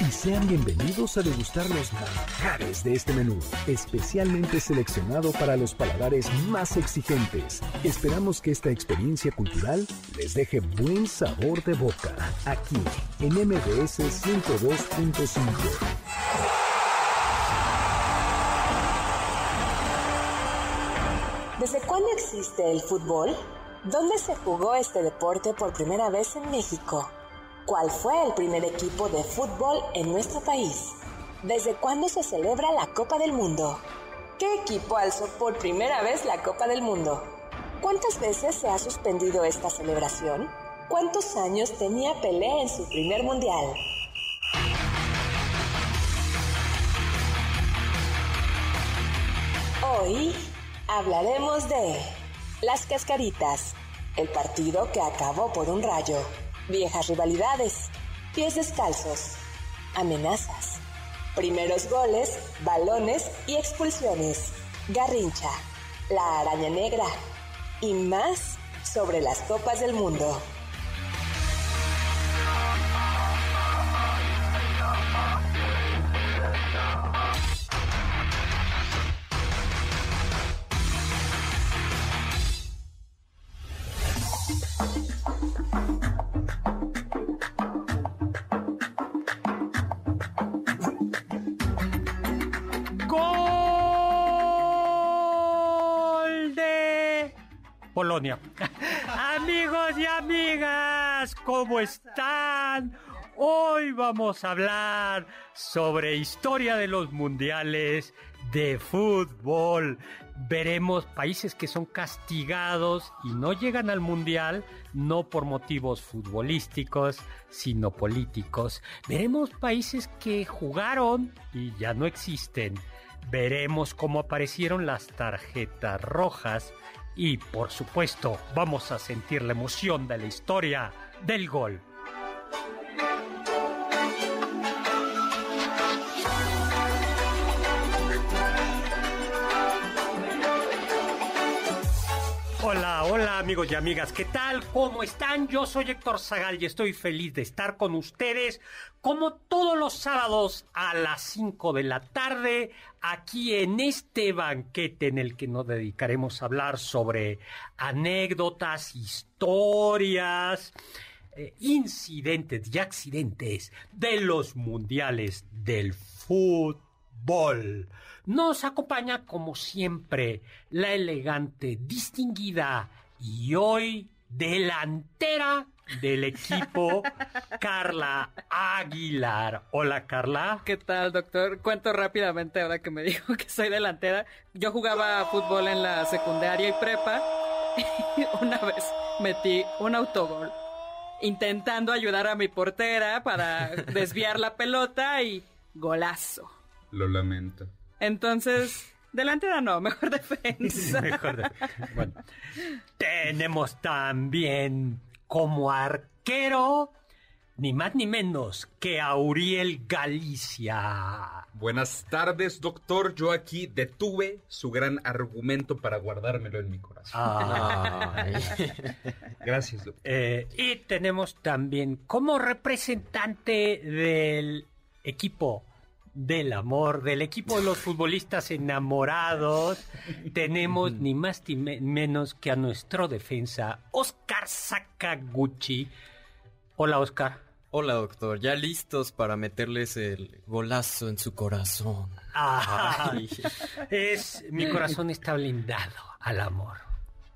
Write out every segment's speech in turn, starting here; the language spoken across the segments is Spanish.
Y sean bienvenidos a degustar los manjares de este menú, especialmente seleccionado para los paladares más exigentes. Esperamos que esta experiencia cultural les deje buen sabor de boca, aquí en MBS 102.5. ¿Desde cuándo existe el fútbol? ¿Dónde se jugó este deporte por primera vez en México? ¿Cuál fue el primer equipo de fútbol en nuestro país? ¿Desde cuándo se celebra la Copa del Mundo? ¿Qué equipo alzó por primera vez la Copa del Mundo? ¿Cuántas veces se ha suspendido esta celebración? ¿Cuántos años tenía Pelé en su primer mundial? Hoy hablaremos de las cascaritas, el partido que acabó por un rayo viejas rivalidades, pies descalzos, amenazas, primeros goles, balones y expulsiones, garrincha, la araña negra y más sobre las copas del mundo. Polonia. Amigos y amigas, ¿cómo están? Hoy vamos a hablar sobre historia de los mundiales de fútbol. Veremos países que son castigados y no llegan al mundial, no por motivos futbolísticos, sino políticos. Veremos países que jugaron y ya no existen. Veremos cómo aparecieron las tarjetas rojas y por supuesto vamos a sentir la emoción de la historia del gol. Hola, hola amigos y amigas, ¿qué tal? ¿Cómo están? Yo soy Héctor Zagal y estoy feliz de estar con ustedes como todos los sábados a las 5 de la tarde, aquí en este banquete en el que nos dedicaremos a hablar sobre anécdotas, historias, eh, incidentes y accidentes de los mundiales del fútbol. Nos acompaña como siempre la elegante, distinguida y hoy delantera del equipo, Carla Aguilar. Hola, Carla. ¿Qué tal, doctor? Cuento rápidamente ahora que me dijo que soy delantera. Yo jugaba fútbol en la secundaria y prepa y una vez metí un autogol intentando ayudar a mi portera para desviar la pelota y golazo. Lo lamento. Entonces, delantera no, mejor defensa. mejor defensa. Bueno, tenemos también como arquero, ni más ni menos que Auriel Galicia. Buenas tardes, doctor. Yo aquí detuve su gran argumento para guardármelo en mi corazón. Gracias, doctor. Eh, y tenemos también como representante del equipo del amor, del equipo de los futbolistas enamorados, tenemos ni más ni menos que a nuestro defensa, Oscar Sakaguchi. Hola, Oscar. Hola, doctor. Ya listos para meterles el golazo en su corazón. Ay, es, mi corazón está blindado al amor.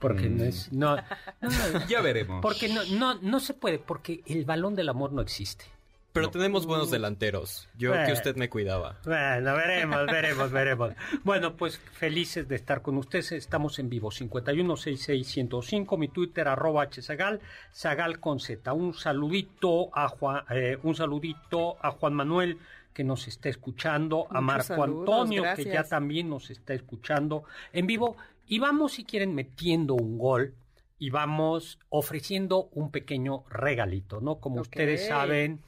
Porque no es. No, no, no, Ya veremos. porque no, no, no se puede, porque el balón del amor no existe. Pero tenemos buenos delanteros. Yo Eh. que usted me cuidaba. Bueno, veremos, veremos, veremos. Bueno, pues felices de estar con ustedes. Estamos en vivo, 5166105, mi Twitter, arroba hzagal, zagal con Z. Un saludito a Juan, eh, un saludito a Juan Manuel que nos está escuchando, a Marco saludos, Antonio que ya también nos está escuchando en vivo. Y vamos, si quieren, metiendo un gol y vamos ofreciendo un pequeño regalito, ¿no? Como ustedes saben,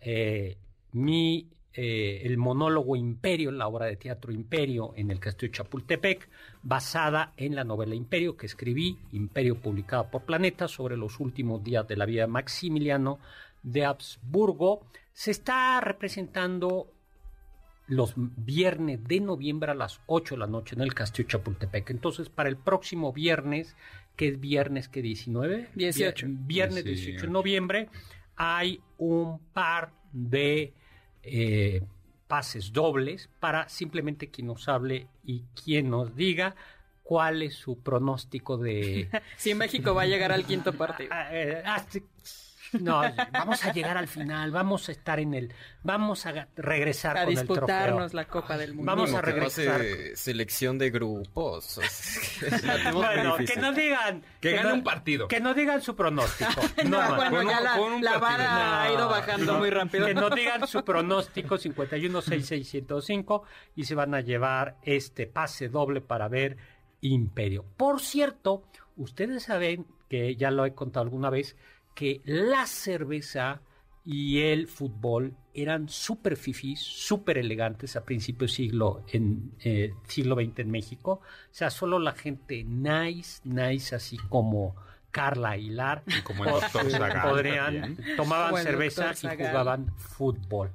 eh, mi eh, el monólogo Imperio, la obra de teatro Imperio en el Castillo Chapultepec, basada en la novela Imperio que escribí, Imperio publicada por Planeta, sobre los últimos días de la vida de Maximiliano de Habsburgo, se está representando los viernes de noviembre a las 8 de la noche en el Castillo Chapultepec. Entonces, para el próximo viernes, que es viernes que 19, 18. viernes 18 de noviembre, hay un par de eh, pases dobles para simplemente quien nos hable y quien nos diga cuál es su pronóstico de... Si México va a llegar al quinto partido. No, vamos a llegar al final, vamos a estar en el... Vamos a regresar A con el trofeo. disputarnos la Copa del Mundo. Vamos a que regresar. selección de grupos. Bueno, que no digan... Que gane no- un partido. Que no digan su pronóstico. No, No, bueno, con un- ya la, con un la vara ha ido bajando No, muy rápido. Que no digan su pronóstico 516605 y se van a llevar este pase doble para ver Imperio. Por cierto, ustedes saben que ya lo he contado alguna vez que la cerveza y el fútbol eran súper fifís, súper elegantes a principios siglo en eh, siglo XX en México. O sea, solo la gente nice, nice, así como Carla Aguilar, como el doctor Zagal podrían también. tomaban cerveza doctor y jugaban fútbol.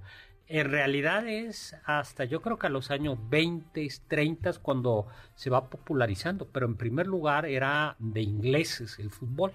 En realidad es hasta yo creo que a los años 20, 30 cuando se va popularizando, pero en primer lugar era de ingleses el fútbol.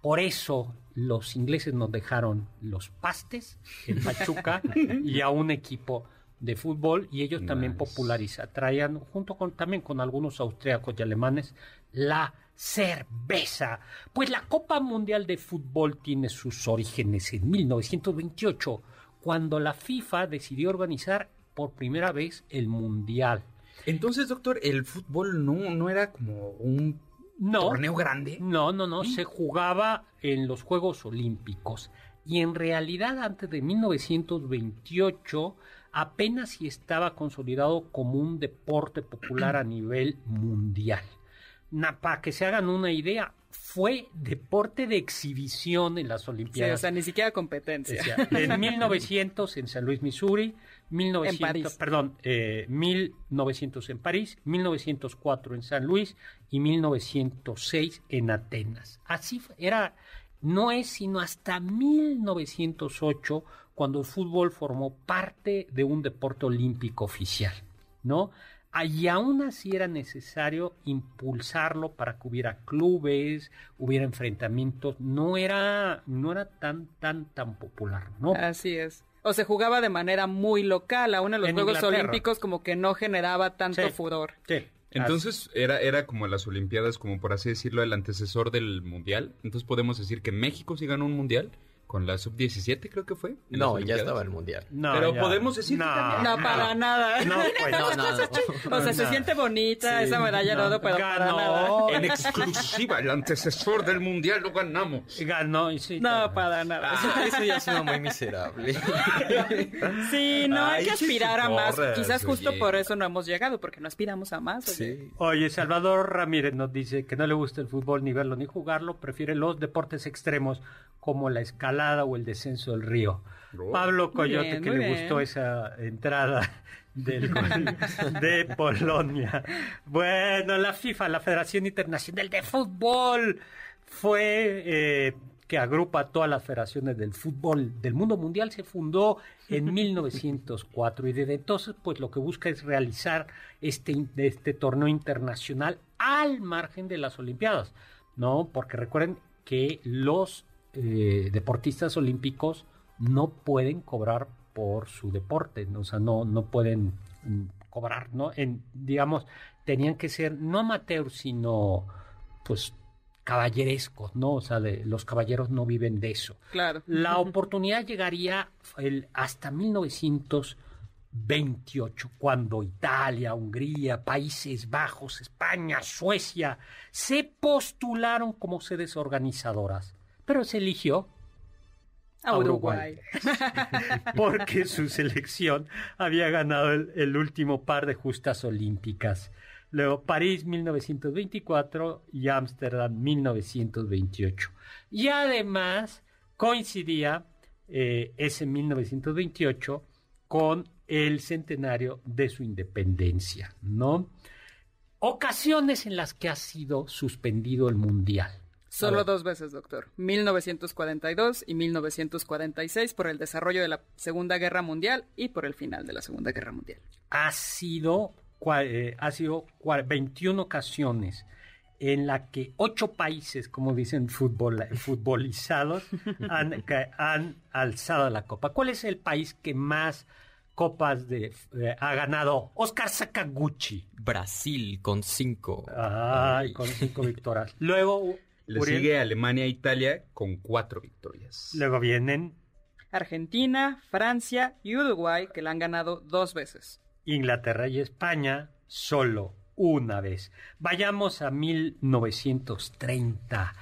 Por eso los ingleses nos dejaron los pastes en Pachuca y a un equipo de fútbol y ellos también popularizan, traían junto con también con algunos austríacos y alemanes la cerveza. Pues la Copa Mundial de Fútbol tiene sus orígenes en 1928, cuando la FIFA decidió organizar por primera vez el Mundial. Entonces, doctor, el fútbol no, no era como un No, torneo grande. No, no, no, se jugaba en los Juegos Olímpicos. Y en realidad antes de 1928 apenas si estaba consolidado como un deporte popular a nivel mundial. Na- para que se hagan una idea, fue deporte de exhibición en las Sí, o Olimpiadas. sea, ni siquiera competencia. En 1900 en San Luis, Missouri, 1900, París. perdón, eh, 1900 en París, 1904 en San Luis y 1906 en Atenas. Así era, no es sino hasta 1908 cuando el fútbol formó parte de un deporte olímpico oficial, ¿no? Y aún así era necesario impulsarlo para que hubiera clubes, hubiera enfrentamientos. No era, no era tan, tan, tan popular, ¿no? Así es. O se jugaba de manera muy local. Aún en los En Juegos Inglaterra. Olímpicos como que no generaba tanto Sí. furor. Sí. Entonces era, era como las Olimpiadas, como por así decirlo, el antecesor del Mundial. Entonces podemos decir que México sí ganó un Mundial con la sub-17, creo que fue. No, ya Olimpiadas. estaba el mundial. No, Pero ya. podemos decir que también. No, para nada. No, pues No. O sea, se No. siente bonita Sí. esa medalla de oro, pero para ganó, nada. En exclusiva, el antecesor del Mundial lo ganamos. ganó, y sí, No, para nada. Eso, eso ya ha sido muy miserable. Sí, no hay Ay, que aspirar a más. Quizás justo oye. por eso no hemos llegado, porque no aspiramos a más. oye. Sí. Oye, Salvador Ramírez nos dice que no le gusta el fútbol ni verlo ni jugarlo, prefiere los deportes extremos como la escalada o el descenso del río. Oh. Pablo Coyote, bien, que le bien. gustó esa entrada del de Polonia. Bueno, la FIFA, la Federación Internacional de Fútbol, fue eh, que agrupa a todas las federaciones del fútbol del mundo mundial, se fundó en 1904 y desde entonces pues lo que busca es realizar este, este torneo internacional al margen de las Olimpiadas, ¿no? Porque recuerden que los eh, deportistas olímpicos no pueden cobrar por su deporte, ¿no? o sea, no, no pueden mm, cobrar, ¿no? En, digamos, tenían que ser no amateurs, sino pues caballerescos, ¿no? O sea, de, los caballeros no viven de eso. Claro. La oportunidad llegaría el, hasta 1928, cuando Italia, Hungría, Países Bajos, España, Suecia se postularon como sedes organizadoras, pero se eligió A Uruguay. porque su selección había ganado el, el último par de justas olímpicas. Luego París 1924 y Ámsterdam 1928. Y además coincidía eh, ese 1928 con el centenario de su independencia, ¿no? Ocasiones en las que ha sido suspendido el Mundial. Solo dos veces, doctor. 1942 y 1946 por el desarrollo de la Segunda Guerra Mundial y por el final de la Segunda Guerra Mundial. ha sido, cua- eh, ha sido cua- 21 ocasiones en la que ocho países, como dicen fútbol, futbolizados, han, que han alzado la copa. ¿Cuál es el país que más copas de, eh, ha ganado? Oscar Sakaguchi. Brasil con cinco. Ay, con cinco victorias. Luego, Le Uriel, sigue Alemania e Italia con cuatro victorias. luego vienen Argentina, Francia y Uruguay, que la han ganado dos veces. Inglaterra y España solo una vez. Vayamos a 1930.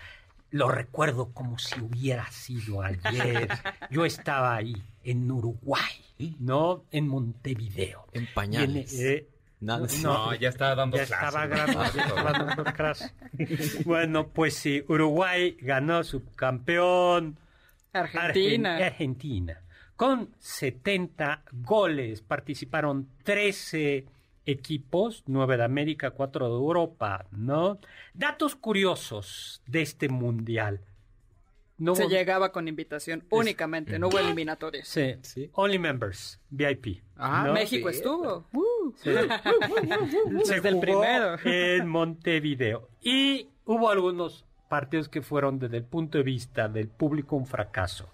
Lo recuerdo como si hubiera sido ayer. Yo estaba ahí, en Uruguay, ¿no? En Montevideo. En Y pañales. en, eh, No, ya estaba dando ya clase. estaba grabando, ya estaba dando clase. Bueno, pues sí, Uruguay ganó subcampeón. Argentina. Argen- Argentina. Con 70 goles participaron 13 equipos, 9 de América, 4 de Europa, ¿no? Datos curiosos de este mundial. No Se hubo- llegaba con invitación únicamente, no hubo eliminatorias. Sí, Sí. Only members, VIP. Ah, ¿no? México sí. estuvo. Uh. Sí. Se Desde el primero. en Montevideo. Y hubo algunos partidos que fueron desde el punto de vista del público un fracaso.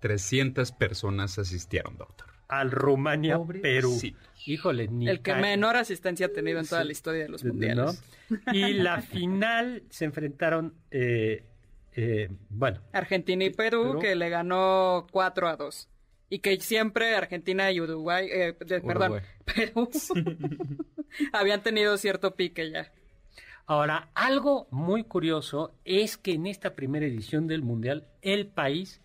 300 personas asistieron, doctor. Al Rumania, Pobre- Perú. sí. Híjole, ni El que menor asistencia ha tenido en toda Sí. la historia de los ¿no? mundiales. Y la final se enfrentaron, eh, eh, bueno, Argentina y Perú, Perú. que le ganó 4 a 2. Y que siempre Argentina y Uruguay, eh, de- perdón. Perú, habían tenido cierto pique ya. Ahora, algo muy curioso es que en esta primera edición del Mundial, el país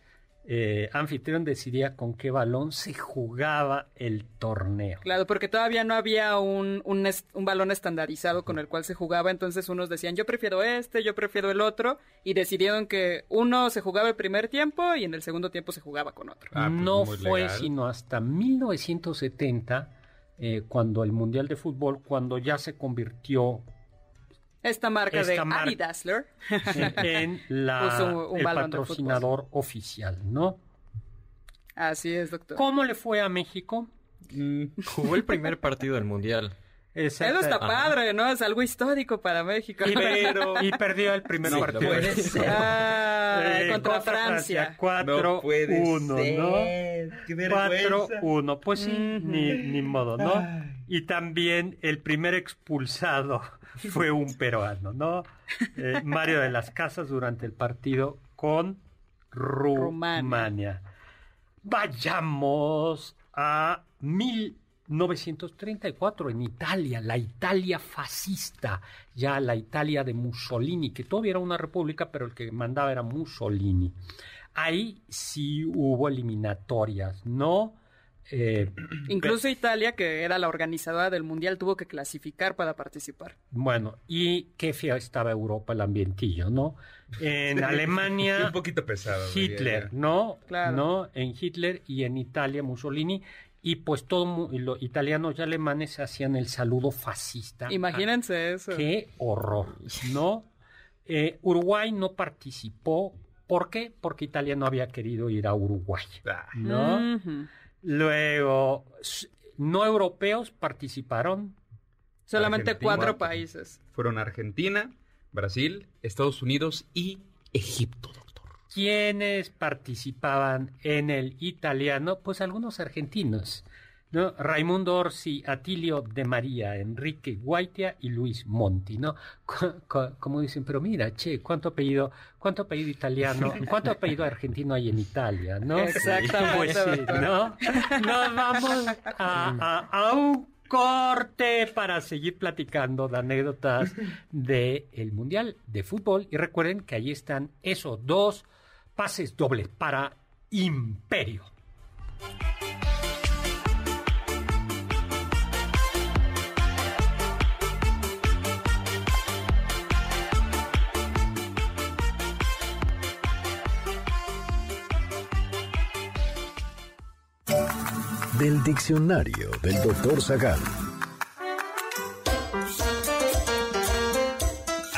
eh, anfitrión decidía con qué balón se jugaba el torneo. Claro, porque todavía no había un, un, balón estandarizado con el cual se jugaba, entonces unos decían yo prefiero este, yo prefiero el otro, y decidieron que uno se jugaba el primer tiempo y en el segundo tiempo se jugaba con otro. Ah, pues no fue legal. sino hasta 1970, eh, cuando el Mundial de Fútbol, cuando ya se convirtió Esta marca de. Adidasler. en, la, Puso un- un el patrocinador oficial, ¿no? Así es, doctor. ¿Cómo le fue a México? Mm, Jugó el primer partido del mundial. Eso está padre, ¿no? Es algo histórico para México. Y, pero- y perdió el primer Sí, partido. no puede ser. Ah, Eh, contra, Francia. 4-1, ¿no? Qué 4-1, pues sí, ni, ni modo, ¿no? Y también el primer expulsado fue un peruano, ¿no? Eh, Mario de las Casas durante el partido con Rumania. Rumania. Vayamos a 1934 en Italia, la Italia fascista, ya la Italia de Mussolini, que todavía era una república, pero el que mandaba era Mussolini. Ahí sí hubo eliminatorias, ¿no? Eh, Incluso Italia, que era la organizadora del mundial, tuvo que clasificar para participar. bueno, y qué feo estaba Europa, el ambientillo, ¿no? En Alemania, un poquito pesado. diría Hitler. ¿no? Claro. ¿no? En Hitler y en Italia Mussolini. Y pues todos los italianos y alemanes hacían el saludo fascista. Imagínense eso. Qué horror, ¿no? Eh, Uruguay no participó. ¿Por qué? Porque Italia no había querido ir a Uruguay, Ah, ¿no? Luego, no europeos participaron. Solamente Argentina. cuatro países. Fueron Argentina, Brasil, Estados Unidos y Egipto, doctor. ¿Quiénes participaban en el italiano? Pues algunos argentinos. ¿no? Raimundo Orsi, Atilio de María, Enrique Guaitia y Luis Monti, ¿no? Co- co- Como dicen, pero mira, che, cuánto apellido, cuánto apellido italiano, cuánto apellido argentino hay en Italia, ¿no? Exactamente, Pues sí. ¿no? Nos vamos a, a- a un corte para seguir platicando de anécdotas del el Mundial de Fútbol. Y recuerden que ahí están esos dos pases dobles para Imperio. Del diccionario del doctor Zagal.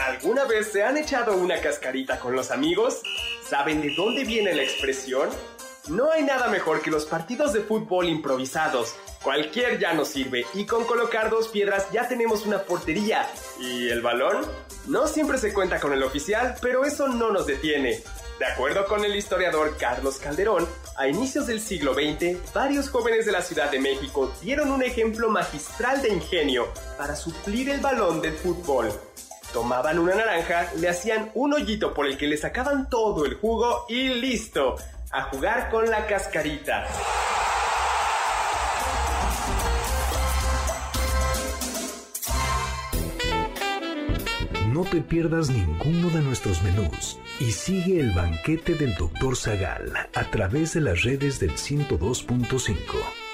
¿Alguna vez se han echado una cascarita con los amigos? ¿Saben de dónde viene la expresión? No hay nada mejor que los partidos de fútbol improvisados. Cualquier ya nos sirve y con colocar dos piedras ya tenemos una portería. ¿Y el balón? No siempre se cuenta con el oficial, pero eso no nos detiene. De acuerdo con el historiador Carlos Calderón, a inicios del siglo XX, varios jóvenes de la Ciudad de México dieron un ejemplo magistral de ingenio para suplir el balón del fútbol. Tomaban una naranja, le hacían un hoyito por el que le sacaban todo el jugo y listo, a jugar con la cascarita. No te pierdas ninguno de nuestros menús y sigue el banquete del Dr. Zagal a través de las redes del 102.5.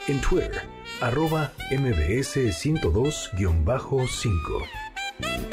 En Twitter, arroba mbs 102-5.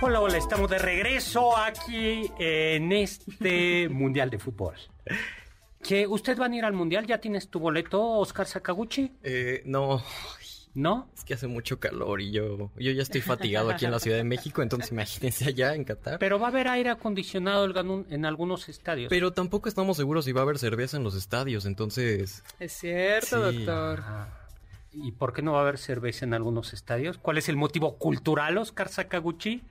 Hola, hola, estamos de regreso aquí en este Mundial de Fútbol. ¿Que usted va a ir al Mundial? ¿Ya tienes tu boleto, Oscar Sakaguchi? Eh, no, ¿No? es que hace mucho calor y yo, yo ya estoy fatigado aquí en la Ciudad de México, entonces imagínense allá en Qatar. Pero va a haber aire acondicionado en algunos estadios. Pero tampoco estamos seguros si va a haber cerveza en los estadios, entonces... Es cierto, Sí. doctor. Ah, ¿Y por qué no va a haber cerveza en algunos estadios? ¿Cuál es el motivo cultural, Oscar Sakaguchi?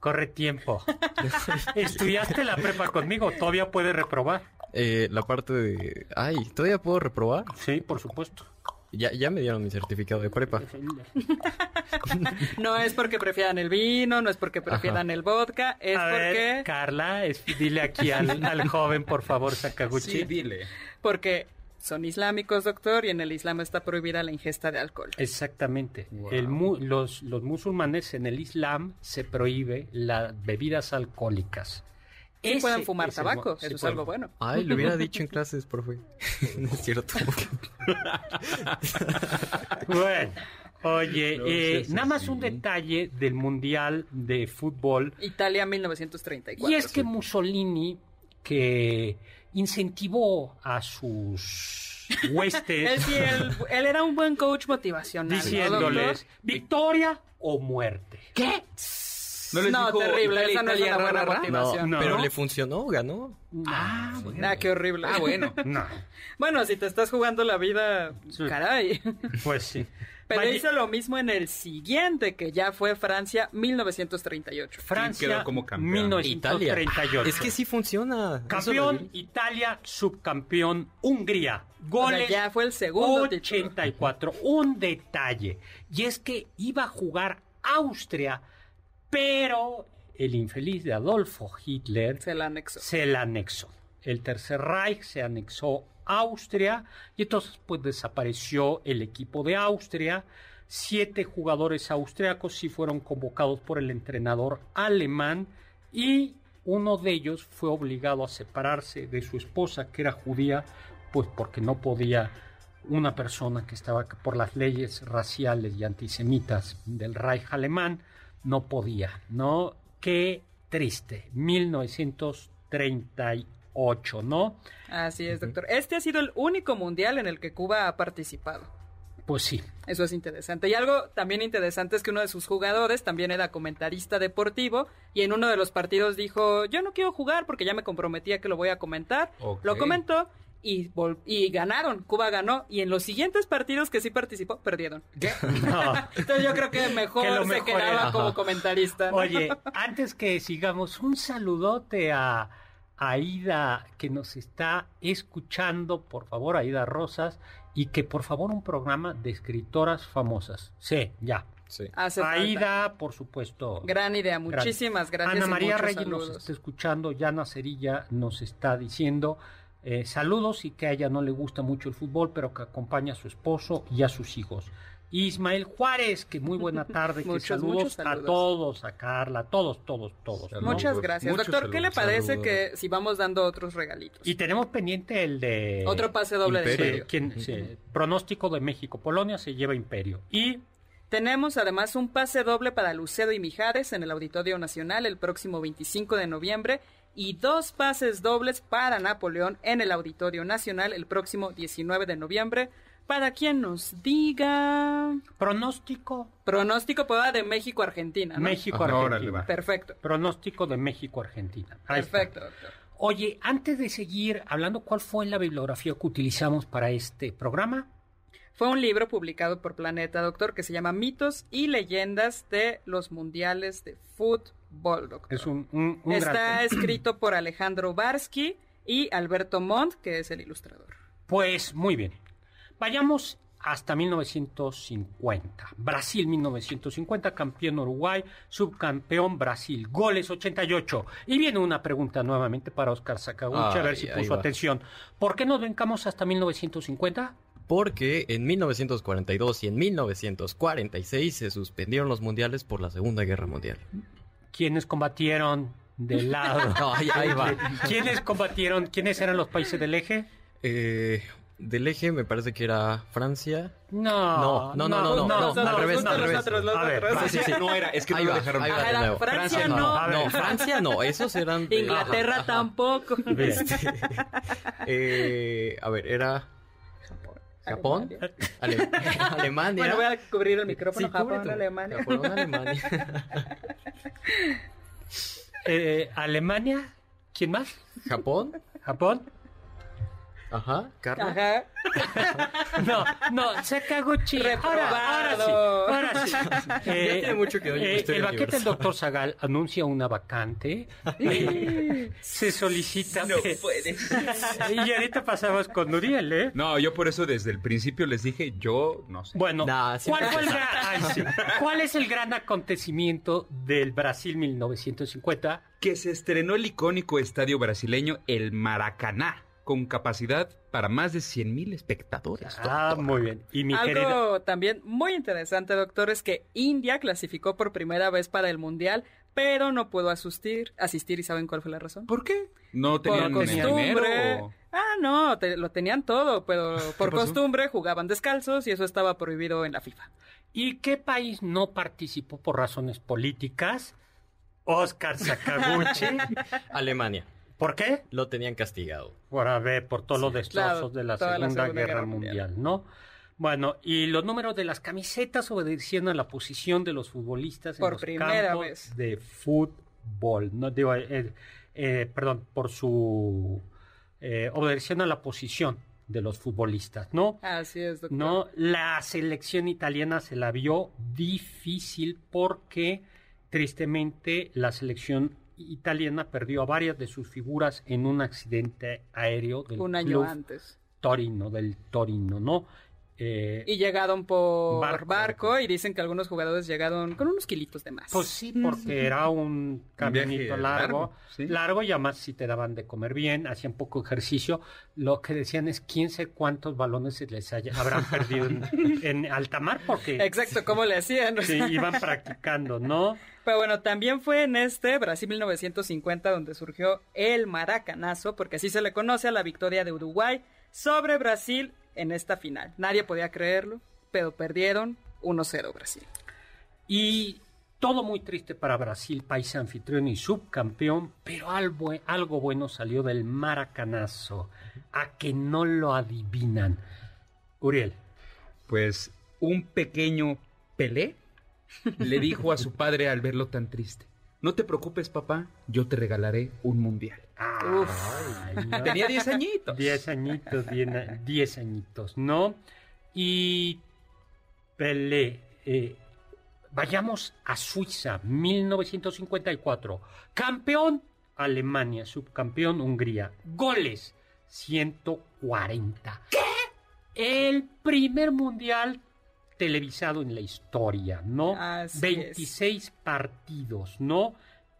Corre tiempo. Estudiaste la prepa conmigo, todavía puedes reprobar. eh, la parte de... Ay, ¿todavía puedo reprobar? Sí, por supuesto. Ya, ya me dieron mi certificado de prepa. No es porque prefieran el vino, no es porque prefieran el vodka, es A ver, porque, Carla, es- dile aquí al, al joven, por favor, Sakaguchi. Sí, dile. porque son islámicos, doctor, y en el Islam está prohibida la ingesta de alcohol. Exactamente. El mu- los, los musulmanes en el Islam se prohíbe las bebidas alcohólicas. Sí Ese pueden fumar tabaco, sí eso es algo bueno. Ay, lo hubiera dicho en clases, profe. no es cierto. Bueno, oye, No eh, nada más un detalle del Mundial de Fútbol. Italia 1934. Y es que Mussolini, que incentivó a sus Él, huestes sí, él, él era un buen coach motivacional. ¿no, diciéndoles victoria o muerte. ¿Qué? ¿No les No, dijo terrible, esa no es una buena motivación. No, No. pero le funcionó, ganó. Ah, Ah, qué horrible. Ah, bueno. no, Bueno, si te estás jugando la vida, Sí. caray. pues sí. Pero Vaya- hizo lo mismo en el siguiente, que ya fue Francia 1938. Francia quedó como campeón? Italia. 1938. Es que sí funciona. Campeón. Italia, subcampeón Hungría. Goles ya fue el segundo título. 84. Un detalle. Y es que iba a jugar Austria, pero el infeliz de Adolfo Hitler Se la anexó. se la anexó. El Tercer Reich se anexó a Austria y entonces pues desapareció el equipo de Austria. Siete jugadores austriacos sí fueron convocados por el entrenador alemán y uno de ellos fue obligado a separarse de su esposa que era judía pues porque no podía una persona que estaba por las leyes raciales y antisemitas del Reich alemán no podía, ¿no? Qué triste. 1938, ¿no? Así es, doctor. Este ha sido el único mundial en el que Cuba ha participado. Pues sí. Eso es interesante. Y algo también interesante es que uno de sus jugadores también era comentarista deportivo y en uno de los partidos dijo, yo no quiero jugar porque ya me comprometí a que lo voy a comentar. Lo comentó y, vol- y ganaron. Cuba ganó y en los siguientes partidos que sí participó, perdieron. No. Entonces yo creo que mejor, Que lo se mejor quedaba era. como comentarista. ¿no? Oye, antes que sigamos, un saludote a Aida que nos está escuchando, por favor, Aida Rosas, y que por favor un programa de escritoras famosas. Sí, ya. Sí. Hace falta. Aida, por supuesto. Gran idea, muchísimas gracias. Ana María Reyes nos está escuchando, Yana Cerilla nos está diciendo eh, saludos y que a ella no le gusta mucho el fútbol, pero que acompaña a su esposo y a sus hijos. Ismael Juárez, que muy buena tarde, que Muchos, saludos, muchos a todos, a Carla, todos, todos, todos. ¿no? Muchas gracias. Doctor, ¿qué le parece Saludos. que si vamos dando otros regalitos? Y tenemos pendiente el de... Otro pase doble de Imperio. Imperio. ¿Quién? Sí, pronóstico de México-Polonia se lleva Imperio. Y Tenemos además un pase doble para Lucedo y Mijares en el Auditorio Nacional el próximo 25 de noviembre y dos pases dobles para Napoleón en el Auditorio Nacional el próximo 19 de noviembre. Para quien nos diga pronóstico pronóstico para de México-Argentina. ¿no? México-Argentina. Perfecto. Pronóstico de México-Argentina. Perfecto, doctor. Oye, antes de seguir hablando, ¿cuál fue la bibliografía que utilizamos para este programa? Fue un libro publicado por Planeta, doctor, que se llama Mitos y Leyendas de los Mundiales de Fútbol, doctor. Es un, un- un Está gran- escrito por Alejandro Barsky y Alberto Montt, que es el ilustrador. Pues muy bien. Vayamos hasta 1950. Brasil 1950, campeón Uruguay, subcampeón Brasil, goles 88. Y viene una pregunta nuevamente para Oscar Sakaguchi, a ver si puso va. atención. ¿Por qué nos vencamos hasta 1950? Porque en 1942 y en 1946 se suspendieron los mundiales por la Segunda Guerra Mundial. ¿Quiénes combatieron del lado? No, ahí, ahí va. ¿Quiénes combatieron? ¿Quiénes eran los países del eje? Eh, del eje me parece que era Francia. No, No, no, no, no, no, no, al revés, no, al revés. A ver, otros. Ah, sí, sí, no era, es que Ahí no lo va, dejaron. ahí va de nuevo. Francia, no. No, Francia no, esos eran... de- Inglaterra tampoco. Este, eh, a ver, era Japón, Ale- Alemania. Bueno, voy a cubrir el micrófono. Sí, Japón. Alemania. Japón, Alemania. Eh, Alemania, ¿quién más? Japón, ¿Japón? Ajá, Carla. Ajá. No, no, Sakaguchi. Ahora, ahora sí, ahora sí. Eh, tiene mucho que eh, el banquete del doctor Zagal anuncia una vacante. Eh, se solicita. No puede. Y ahorita pasamos con Nuriel, ¿eh? No, yo por eso desde el principio les dije, yo no sé. Bueno, sí ¿cuál, fue el gran- ay, sí. ¿cuál es el gran acontecimiento del Brasil 1950? Que se estrenó el icónico estadio brasileño El Maracaná, con capacidad para más de 100 mil espectadores. Ah, muy bien. Y mi Algo querida. también muy interesante, doctor, es que India clasificó por primera vez para el Mundial, pero no pudo asistir. asistir ¿Y saben cuál fue la razón? ¿Por qué? ¿No Por tenían costumbre. dinero? o- Ah, no, te- lo tenían todo, pero por costumbre jugaban descalzos y eso estaba prohibido en la FIFA. ¿Y qué país no participó por razones políticas? Oscar Sakaguchi. Alemania. ¿Por qué? Lo tenían castigado. Por haber, por todos los destrozos claro, de la Segunda, Segunda Guerra, Guerra Mundial, ¿no? Bueno, y los números de las camisetas obedeciendo a la posición de los futbolistas Por en los primera campos vez. de fútbol. No digo, eh, eh, perdón, por su eh, obedeciendo a la posición de los futbolistas, ¿no? Así es, doctor. No, la selección italiana se la vio difícil porque tristemente la selección italiana perdió a varias de sus figuras en un accidente aéreo del Un año club antes. Torino, del Torino, ¿no? Eh, Y llegaron por Barco. barco, y dicen que algunos jugadores llegaron con unos kilitos de más. Pues sí, porque era un caminito largo, largo, sí. largo y además si te daban de comer bien, hacían poco ejercicio. Lo que decían es quién sé cuántos balones se les haya- habrán perdido en, en alta mar porque Exacto, ¿cómo le hacían? sí, iban practicando, ¿no? Pero bueno, también fue en este Brasil 1950 donde surgió el maracanazo, porque así se le conoce a la victoria de Uruguay sobre Brasil en esta final. Nadie podía creerlo, pero perdieron 1-0 Brasil. Y todo muy triste para Brasil, país anfitrión y subcampeón, pero algo, algo bueno salió del maracanazo, a que no lo adivinan. Uriel, Pues un pequeño Pelé le dijo a su padre al verlo tan triste, no te preocupes papá, yo te regalaré un mundial. Ay, no. Tenía 10 añitos. Diez añitos, diez, diez añitos, ¿no? Y Pelé, eh, vayamos a Suiza, 1954. Campeón Alemania, subcampeón Hungría. Goles, 140. ¿Qué? El primer mundial televisado en la historia, ¿no? Así 26 partidos, ¿no?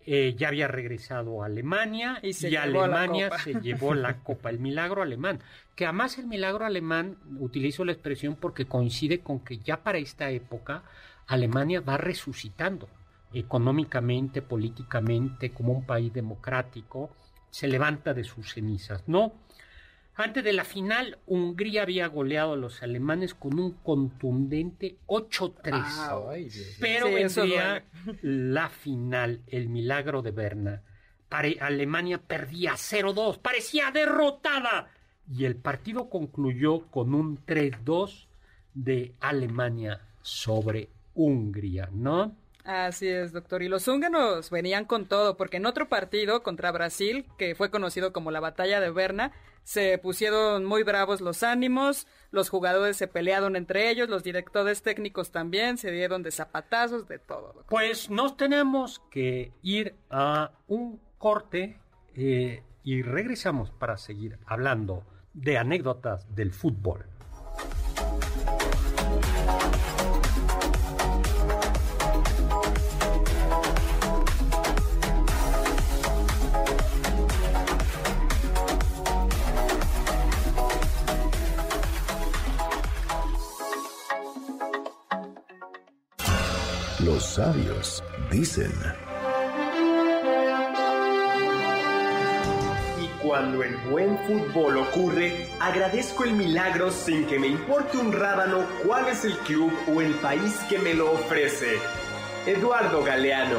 Eh, ya había regresado a Alemania Y y, Alemania se llevó la copa, el milagro alemán. Que además el milagro alemán, utilizo la expresión porque coincide con que ya para esta época Alemania va resucitando económicamente, políticamente, como un país democrático, se levanta de sus cenizas, ¿no? Antes de la final, Hungría había goleado a los alemanes con un contundente 8-3. Pero Sí, vendría la final, el milagro de Berna. Pare- Alemania perdía 0-2, parecía derrotada. Y el partido concluyó con un 3-2 de Alemania sobre Hungría, ¿no? Así es, doctor. Y los húngaros venían con todo, porque en otro partido contra Brasil, que fue conocido como la batalla de Berna, se pusieron muy bravos los ánimos, los jugadores se pelearon entre ellos, los directores técnicos también se dieron de zapatazos, de todo. doctor. Pues nos tenemos que ir a un corte eh, y regresamos para seguir hablando de anécdotas del fútbol. Los sabios dicen, Y cuando el buen fútbol ocurre, agradezco el milagro sin que me importe un rábano cuál es el club o el país que me lo ofrece. Eduardo Galeano.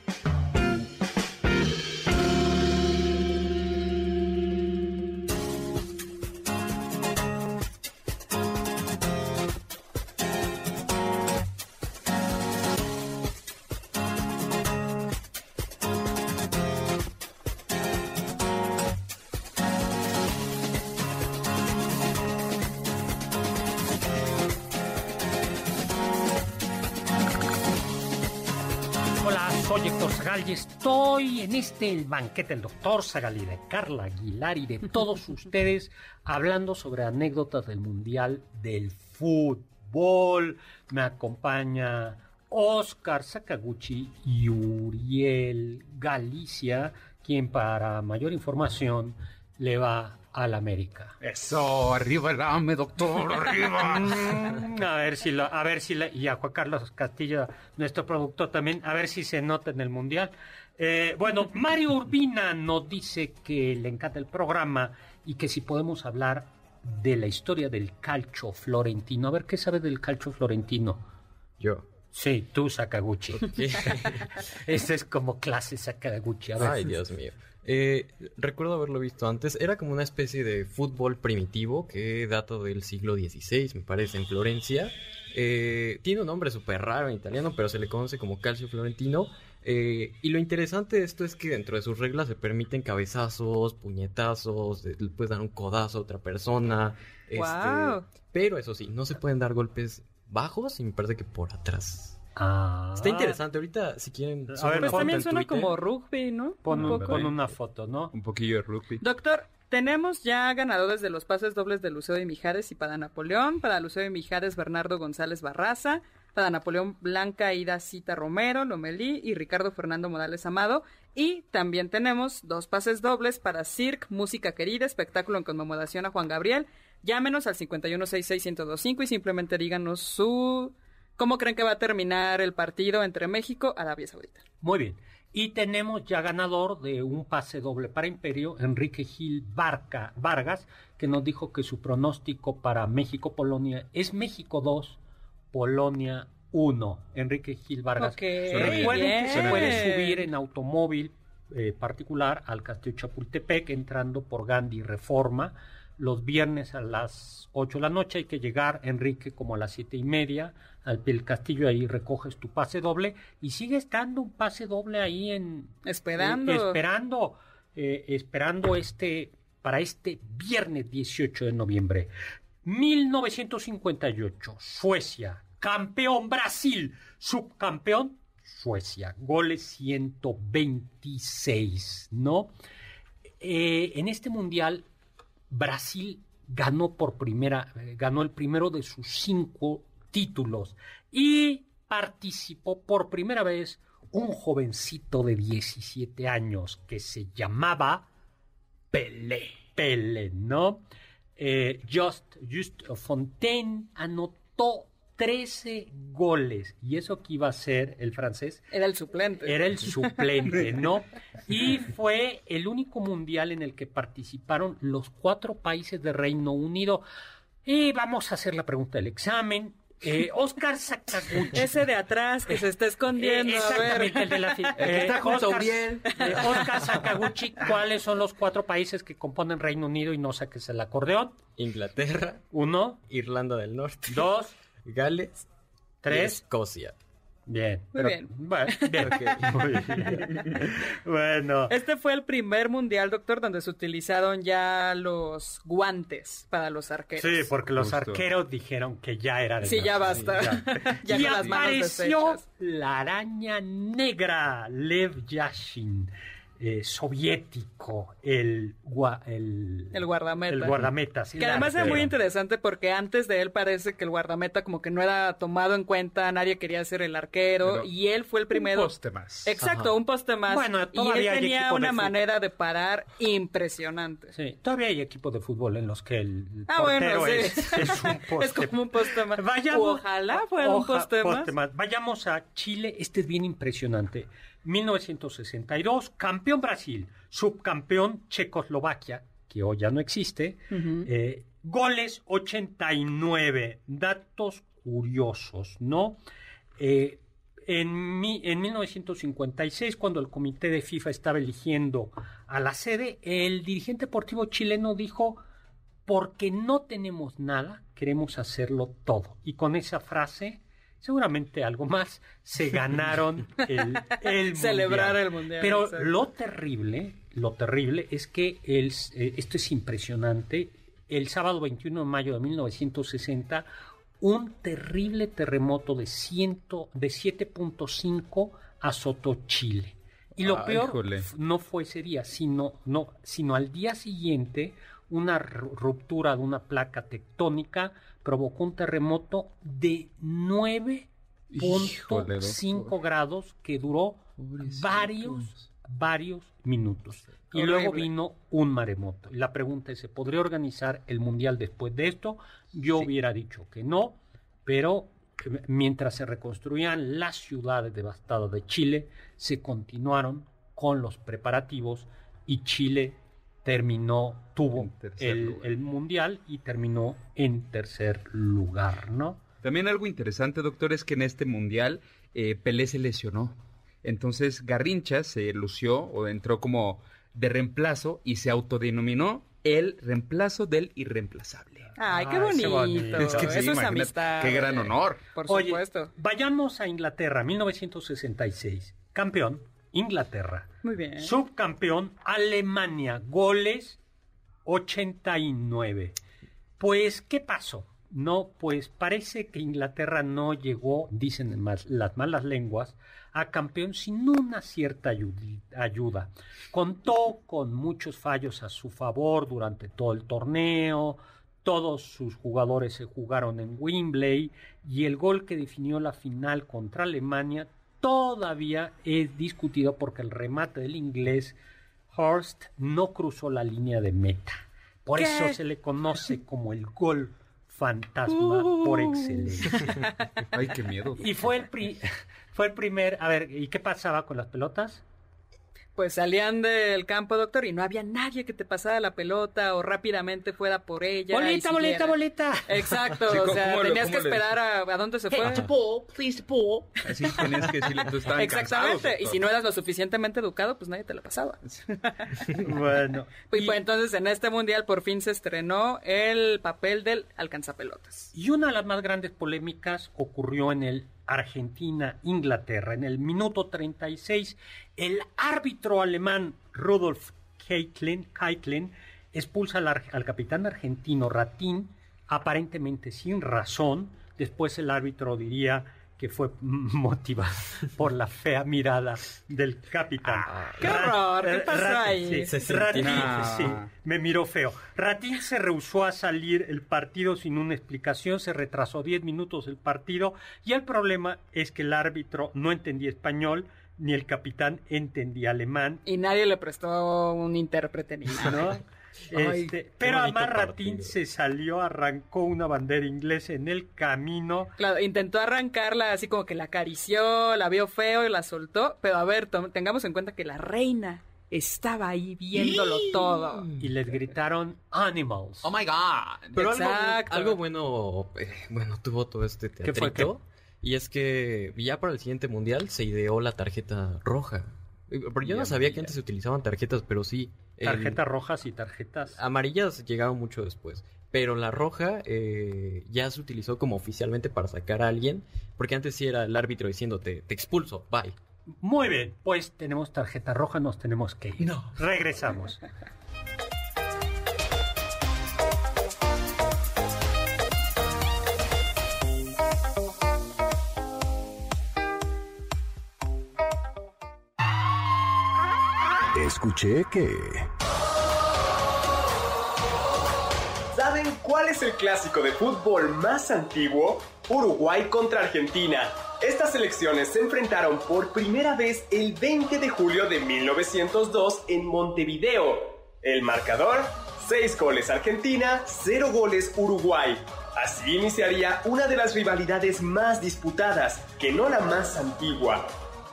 Este el banquete del doctor Zagal y de Carla Aguilar y de todos ustedes hablando sobre anécdotas del Mundial del Fútbol. Me acompaña Oscar Sakaguchi y Uriel Galicia, quien para mayor información le va al América. Eso, arriba el AME, doctor, arriba. A ver si lo, a ver si la- y a Juan Carlos Castillo, nuestro productor también, a ver si se nota en el mundial. Eh, bueno, Mario Urbina nos dice que le encanta el programa y que si podemos hablar de la historia del calcio florentino. A ver qué sabe del calcio florentino. Yo. Sí, tú Sakaguchi. Ese es como clase Sakaguchi. A ver. Ay, Dios mío. Eh, recuerdo haberlo visto antes. Era como una especie de fútbol primitivo que data del siglo XVI, me parece, en Florencia. Eh, tiene un nombre súper raro en italiano, pero se le conoce como calcio florentino. Eh, y lo interesante de esto es que dentro de sus reglas se permiten cabezazos, puñetazos, le puedes dar un codazo a otra persona. este, Guau. pero eso sí, no se pueden dar golpes bajos y me parece que por atrás. Ah. Está interesante. Ahorita, si quieren. A ver, Pues también en suena Twitter. como rugby, ¿no? Pon, Un un- poco. pon una foto, ¿no? Un poquillo de rugby. Doctor, tenemos ya ganadores de los pases dobles de Luceo de Mijares y para Napoleón. Para Luceo de Mijares, Bernardo González Barraza. Para Napoleón Blanca Ida Cita Romero, Lomelí y Ricardo Fernando Morales Amado. Y también tenemos dos pases dobles para Cirque, Música Querida, espectáculo en conmemoración a Juan Gabriel. Llámenos al 5166125 y simplemente díganos su... ¿Cómo creen que va a terminar el partido entre México y Arabia Saudita? Muy bien. Y tenemos ya ganador de un pase doble para Imperio, Enrique Gil Barca, Vargas, que nos dijo que su pronóstico para México-Polonia es México 2, Polonia 1. Enrique Gil Vargas. Ok, Recuerden que se puede subir en automóvil eh, particular al Castillo Chapultepec entrando por Gandhi Reforma. Los viernes a las 8 de la noche hay que llegar, Enrique, como a las siete y media al pie del castillo. Ahí recoges tu pase doble y sigue estando un pase doble ahí en. Esperando. eh, esperando. eh, esperando este. Para este viernes 18 de noviembre. 1958, Suecia, campeón Brasil, subcampeón Suecia, goles 126, ¿no? Eh, en este mundial, Brasil ganó por primera, eh, ganó el primero de sus cinco títulos y participó por primera vez un jovencito de 17 años que se llamaba Pelé. Pelé, ¿no? Eh, Just, Just Fontaine anotó 13 goles. Y eso que iba a ser el francés Era el suplente. era el suplente, ¿no? Y fue el único mundial en el que participaron los cuatro países de Reino Unido. Y vamos a hacer la pregunta del examen. Eh, Oscar Sakaguchi. Ese de atrás que se está escondiendo. Eh, a ver. exactamente, el de la fi- que está eh, junto Oscar- eh, Sakaguchi, ¿cuáles son los cuatro países que componen Reino Unido y no saques el acordeón? Inglaterra, Uno, Irlanda del Norte, dos, Gales, y tres. Escocia. Bien. Muy bien. Bueno, bien. Muy bien. Bueno. Este fue el primer mundial, doctor, donde se utilizaron ya los guantes para los arqueros. Sí, porque los Justo. arqueros dijeron que ya era de Sí, ya basta. ya y con las manos apareció la araña negra, Lev Yashin, eh, soviético, el, gua- el, El guardameta. El guardameta, sí, Que además es muy interesante porque antes de él parece que el guardameta como que no era tomado en cuenta, nadie quería ser el arquero Pero y él fue el primero. Un poste más. Exacto, Ajá. un poste más. Bueno, y él tenía una manera de parar impresionante. Sí, todavía hay equipos de fútbol en los que el Ah, bueno, sí. es, es un poste. Es como un poste más. Vayamos, Ojalá fuera un poste más. Vayamos a Chile, este es bien impresionante. 1962, campeón Brasil, subcampeón Checoslovaquia, que hoy ya no existe. Eh, goles 89, datos curiosos, ¿no? Eh, en, mi- en 1956, cuando el comité de FIFA estaba eligiendo a la sede, el dirigente deportivo chileno dijo, porque no tenemos nada, queremos hacerlo todo. Y con esa frase, seguramente algo más, se ganaron el, el Celebrar mundial. el mundial, Pero exacto. lo terrible, lo terrible es que el, eh, esto es impresionante. El sábado 21 de mayo de 1960, un terrible terremoto de, ciento, de 7.5 azotó Chile. Y lo Ah, peor híjole. no fue ese día, sino, no, sino al día siguiente una ru- ruptura de una placa tectónica provocó un terremoto de 9.5 doctor. grados que duró Pobrecitos. varios, varios minutos. Y Horrible. luego vino un maremoto. Y la pregunta es, ¿se podría organizar el Mundial después de esto? Yo hubiera dicho que no, pero mientras se reconstruían las ciudades devastadas de Chile, se continuaron con los preparativos y Chile terminó, tuvo En tercer el, Mundial y terminó en tercer lugar, ¿no? También algo interesante, doctor, es que en este mundial eh, Pelé se lesionó. Entonces Garrincha se lució o entró como de reemplazo y se autodenominó el reemplazo del irreemplazable. Ay, qué Ay, qué bonito. bonito. Es que sí, Eso es imagínate, amistad. qué gran honor. Por Oye, supuesto. vayamos a Inglaterra, 1966. Campeón, Inglaterra. Muy bien. Subcampeón, Alemania. Goles, 89. Pues, ¿qué pasó? No, pues parece que Inglaterra no llegó, dicen las malas lenguas, a campeón sin una cierta ayu- ayuda. Contó con muchos fallos a su favor durante todo el torneo, todos sus jugadores se jugaron en Wembley y el gol que definió la final contra Alemania todavía es discutido porque el remate del inglés Horst no cruzó la línea de meta. Por ¿Qué? eso se le conoce como el gol fantasma por excelencia. Ay, qué miedo. Y fue el, pri- fue el primer... A ver, ¿y qué pasaba con las pelotas? Pues salían del campo, doctor, y no había nadie que te pasara la pelota o rápidamente fuera por ella. boleta, siguiera. boleta. Exacto, Sí, o ¿cómo- sea, tenías que esperar a, a dónde se fue. Así tenías que decirle, tú estaban Exactamente, cansados, y si no eras lo suficientemente educado, pues nadie te la pasaba. Bueno. Y y- pues entonces en este mundial por fin se estrenó el papel del alcanzapelotas. Y una de las más grandes polémicas ocurrió en el Argentina-Inglaterra. En el minuto 36, el árbitro alemán Rudolf Keitlin, expulsa al, al capitán argentino Ratín, aparentemente sin razón. Después el árbitro diría que fue motivado por la fea mirada del capitán. ¡Qué horror! ¿Qué pasó ahí? sí, Se Ratín, sentía- sí, me miró feo. Ratín se rehusó a salir el partido sin una explicación, se retrasó 10 minutos el partido y el problema es que el árbitro no entendía español ni el capitán entendía alemán, Y nadie le prestó un intérprete ni nada. ¿no? Este, pero bonito además Ratín partido. se salió, arrancó una bandera inglesa en el camino. Claro, intentó arrancarla así como que la acarició, la vio feo y la soltó, pero a ver, tengamos en cuenta que la reina estaba ahí viéndolo todo. Y les gritaron animals. Oh my God. Pero algo, Exacto. algo bueno, eh, bueno, tuvo todo este ¿Qué fue, teatrito. Y es que ya para el siguiente mundial se ideó la tarjeta roja. Eh, Pero yo no sabía que antes se utilizaban tarjetas, pero sí. Tarjetas rojas y tarjetas. Amarillas llegaron mucho después. Pero la roja eh, ya se utilizó como oficialmente para sacar a alguien. Porque antes sí era el árbitro diciéndote, te expulso, bye. Muy bien, pues tenemos tarjeta roja, nos tenemos que ir. No. Regresamos. Escuché que... ¿Saben cuál es el clásico de fútbol más antiguo? Uruguay contra Argentina. Estas selecciones se enfrentaron por primera vez el 20 de julio de 1902 en Montevideo. El marcador, 6 goles Argentina, 0 goles Uruguay. Así iniciaría una de las rivalidades más disputadas, que no la más antigua.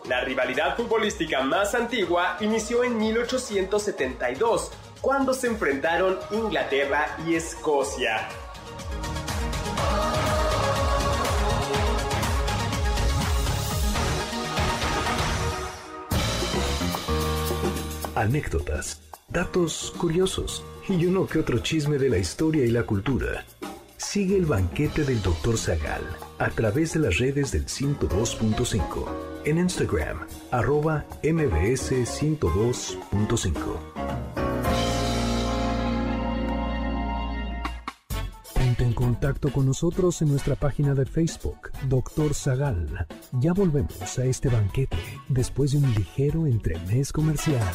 La rivalidad futbolística más antigua inició en 1872, cuando se enfrentaron Inglaterra y Escocia. Anécdotas, datos curiosos y uno que otro chisme de la historia y la cultura. Sigue el banquete del Dr. Zagal a través de las redes del 102.5. En Instagram, arroba mbs 102.5. Ponte en contacto con nosotros en nuestra página de Facebook, Dr. Zagal. Ya volvemos a este banquete después de un ligero entremés comercial.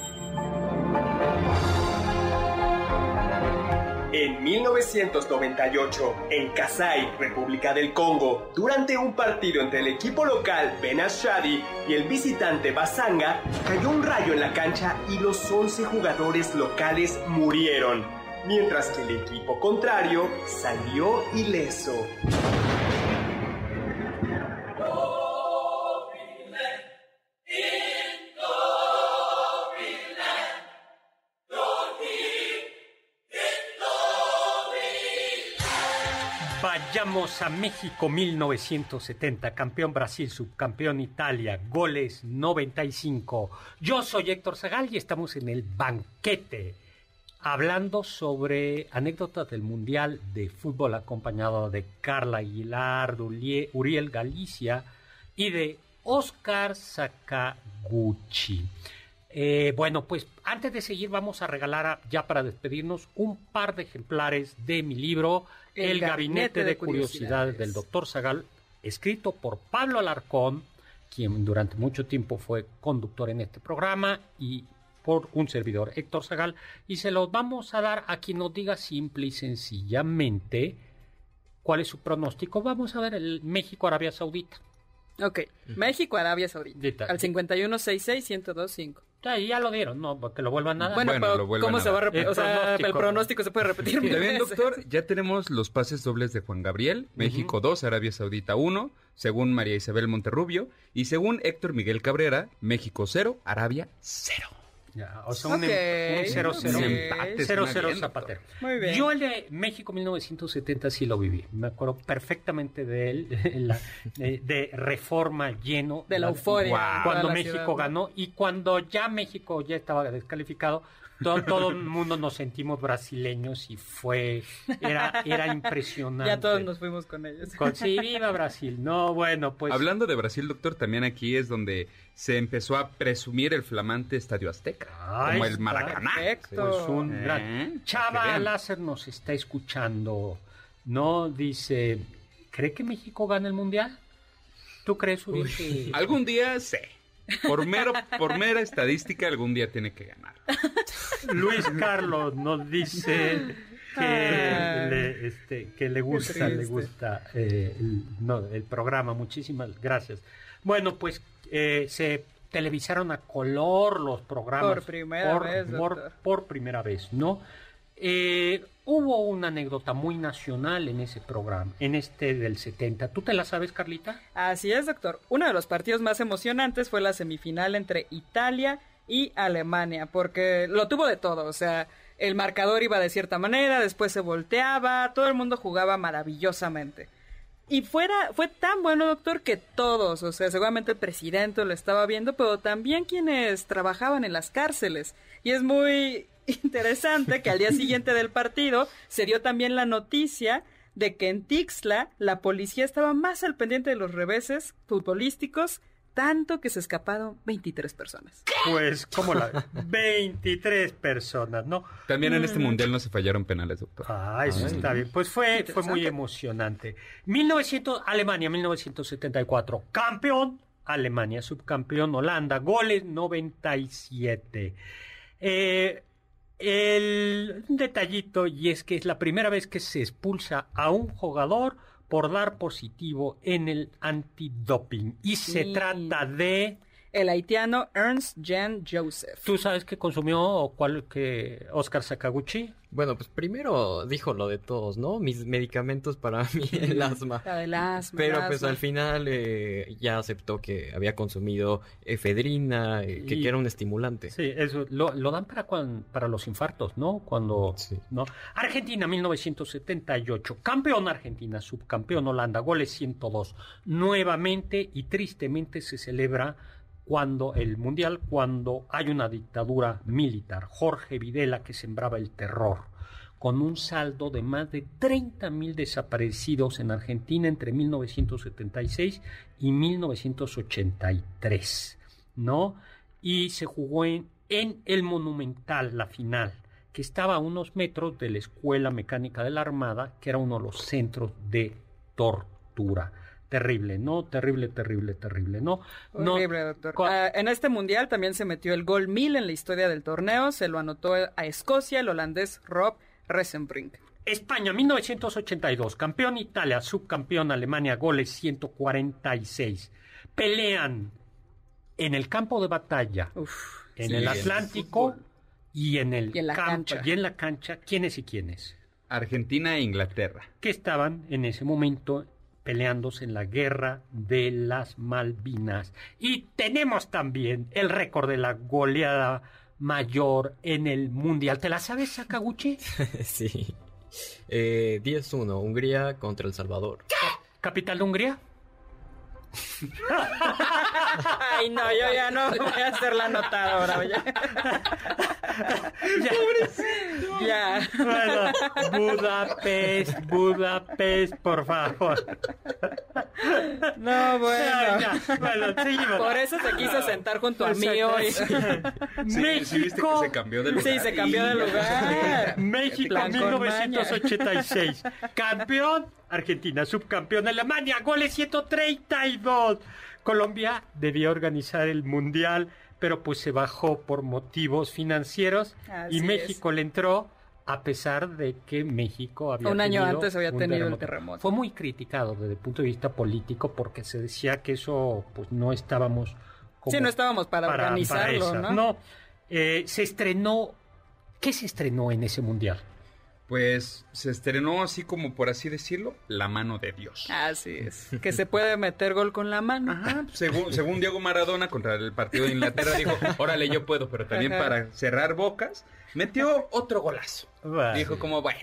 En 1998, en Kasai, República del Congo, durante un partido entre el equipo local Benashadi y el visitante Basanga, cayó un rayo en la cancha y los 11 jugadores locales murieron, mientras que el equipo contrario salió ileso. Vayamos a México 1970, campeón Brasil, subcampeón Italia, goles 95. Yo soy Héctor Zagal y estamos en el banquete hablando sobre anécdotas del Mundial de Fútbol acompañado de Carla Aguilar, Uriel Galicia y de Oscar Sakaguchi. Eh, bueno, pues antes de seguir vamos a regalar, ya para despedirnos, un par de ejemplares de mi libro El, Gabinete, de, Curiosidades, del Dr. Zagal, escrito por Pablo Alarcón, quien durante mucho tiempo fue conductor en este programa, y por un servidor, Héctor Zagal, y se los vamos a dar a quien nos diga simple y sencillamente cuál es su pronóstico. Vamos a ver el México-Arabia Saudita. Ok, México-Arabia Saudita. Al 5166-1025. Ya, ya lo dieron, no, que lo vuelvan a dar. Bueno, pero ¿cómo se va a repetir? O sea, el pronóstico se puede repetir. También, doctor, ya tenemos los pases dobles de Juan Gabriel. México 2, Arabia Saudita 1, según María Isabel Monterrubio. Y según Héctor Miguel Cabrera, México 0, Arabia 0. Ya, o sea, un 0-0 Zapatero. Muy bien. Yo el de México 1970 sí lo viví. Me acuerdo perfectamente de él, de, reforma lleno. De la euforia. Cuando México ganó y cuando ya México ya estaba descalificado, todo, el mundo nos sentimos brasileños y fue, era, era impresionante. Ya todos nos fuimos con ellos. sí, viva Brasil. No, bueno, pues. Hablando de Brasil, doctor, también aquí es donde se empezó a presumir el flamante Estadio Azteca, como el Maracaná. Pues un eh, gran... Chava Láser nos está escuchando, ¿no? Dice, ¿cree que México gana el Mundial? ¿Tú crees, Uri? Algún día sí. Por, mero, por mera estadística, algún día tiene que ganar. Luis Carlos nos dice que, ah. le, este, que le gusta, le gusta eh, el, no, el programa. Muchísimas gracias. Bueno, pues eh, se televisaron a color los programas. Por primera vez. por primera vez, ¿no? Eh, hubo una anécdota muy nacional en ese programa, en este del 70. ¿Tú te la sabes, Carlita? Así es, doctor. Uno de los partidos más emocionantes fue la semifinal entre Italia y Alemania, porque lo tuvo de todo, o sea, el marcador iba de cierta manera, después se volteaba, todo el mundo jugaba maravillosamente. Y fuera, fue tan bueno, doctor, que todos, o sea, seguramente el presidente lo estaba viendo, pero también quienes trabajaban en las cárceles. Y es muy interesante que al día siguiente del partido se dio también la noticia de que en Tixla la policía estaba más al pendiente de los reveses futbolísticos tanto que se escaparon 23 personas. Pues, ¿cómo la 23 personas, ¿no? También en este mm. mundial no se fallaron penales, doctor. Ah, eso está bien. Pues fue, fue muy emocionante. 1900, Alemania, 1974. Campeón, Alemania, subcampeón, Holanda. Goles 97. Eh, el detallito, y es que es la primera vez que se expulsa a un jugador por dar positivo en el antidoping. Y se trata de el haitiano Ernst Jan Joseph. ¿Tú sabes qué consumió cuál que Oscar Sakaguchi? Bueno, pues primero dijo lo de todos, ¿no? Mis medicamentos para mí el asma. el asma. Pero pues al final eh, ya aceptó que había consumido efedrina, eh, que, era un estimulante. Sí, eso lo, dan para para los infartos, ¿no? Cuando no. Argentina 1978, campeón Argentina, subcampeón Holanda, goles 102. Nuevamente y tristemente se celebra cuando el mundial, cuando hay una dictadura militar, Jorge Videla que sembraba el terror, con un saldo de más de 30.000 desaparecidos en Argentina entre 1976 y 1983, ¿no? Y se jugó en, en el Monumental la final, que estaba a unos metros de la Escuela Mecánica de la Armada, que era uno de los centros de tortura terrible, ¿no? Terrible, terrible, terrible, ¿no? Horrible, doctor. Ah, en este mundial también se metió el gol mil en la historia del torneo, se lo anotó a Escocia el holandés Rob Resenbrink. España, 1982, campeón Italia, subcampeón Alemania, goles 146. Pelean en el campo de batalla, en el Atlántico y en el la campo, cancha. y en la cancha, ¿quiénes y quiénes? Argentina e Inglaterra. Que estaban en ese momento peleándose en la guerra de las Malvinas. Y tenemos también el récord de la goleada mayor en el mundial. ¿Te la sabes, Sakaguchi? sí. Eh, 10-1, Hungría contra El Salvador. ¿Capital de Hungría? Ay, no, yo ya no voy a hacer la notadora, oye. Ya. Ya. Bueno, Budapest, Budapest, por favor. No, bueno. Ya, ya. Bueno, seguimos. Por eso se quiso sentar junto a mí hoy. Sí, sí viste que México. se cambió de lugar. Sí, se cambió de lugar. México Plan con 1986. Campeón Argentina, subcampeón Alemania, goles 132. Colombia debía organizar el mundial, pero pues se bajó por motivos financieros Así y es. México le entró a pesar de que México había Un año antes había un tenido el terremoto. Fue muy criticado desde el punto de vista político porque se decía que eso pues no estábamos como Sí, no estábamos para, organizarlo. ¿no? No, eh, se estrenó. ¿Qué se estrenó en ese mundial? Pues se estrenó así como por así decirlo, la mano de Dios. Así es. Que se puede meter gol con la mano. Ajá, según, según Diego Maradona contra el partido de Inglaterra dijo, órale yo puedo, pero también Ajá. para cerrar bocas, metió otro golazo. Dijo como, bueno,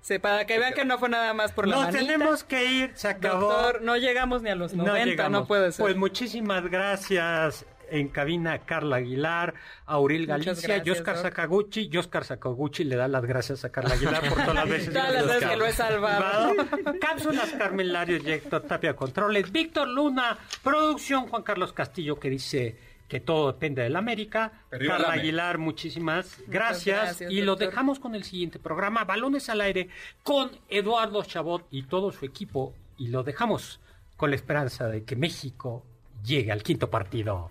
Sí, para que vean que no fue nada más por la manita. tenemos que ir, se acabó. Doctor, no llegamos ni a los 90, no, llegamos. puede ser. Pues muchísimas gracias en cabina Carla Aguilar, Auril Galicia, gracias, Oscar Doc. Sakaguchi. Y Oscar Sakaguchi le da las gracias a Carla Aguilar por todas las veces, Todas las veces que lo he salvado. Cápsulas Carmen Larios y Héctor Tapia Controles. Víctor Luna, producción Juan Carlos Castillo que dice que todo depende del América. Arriba Carla. Aguilar, muchísimas gracias. gracias, y lo dejamos con el siguiente programa, Balones al Aire, con Eduardo Chabot y todo su equipo. Y lo dejamos con la esperanza de que México llegue al quinto partido.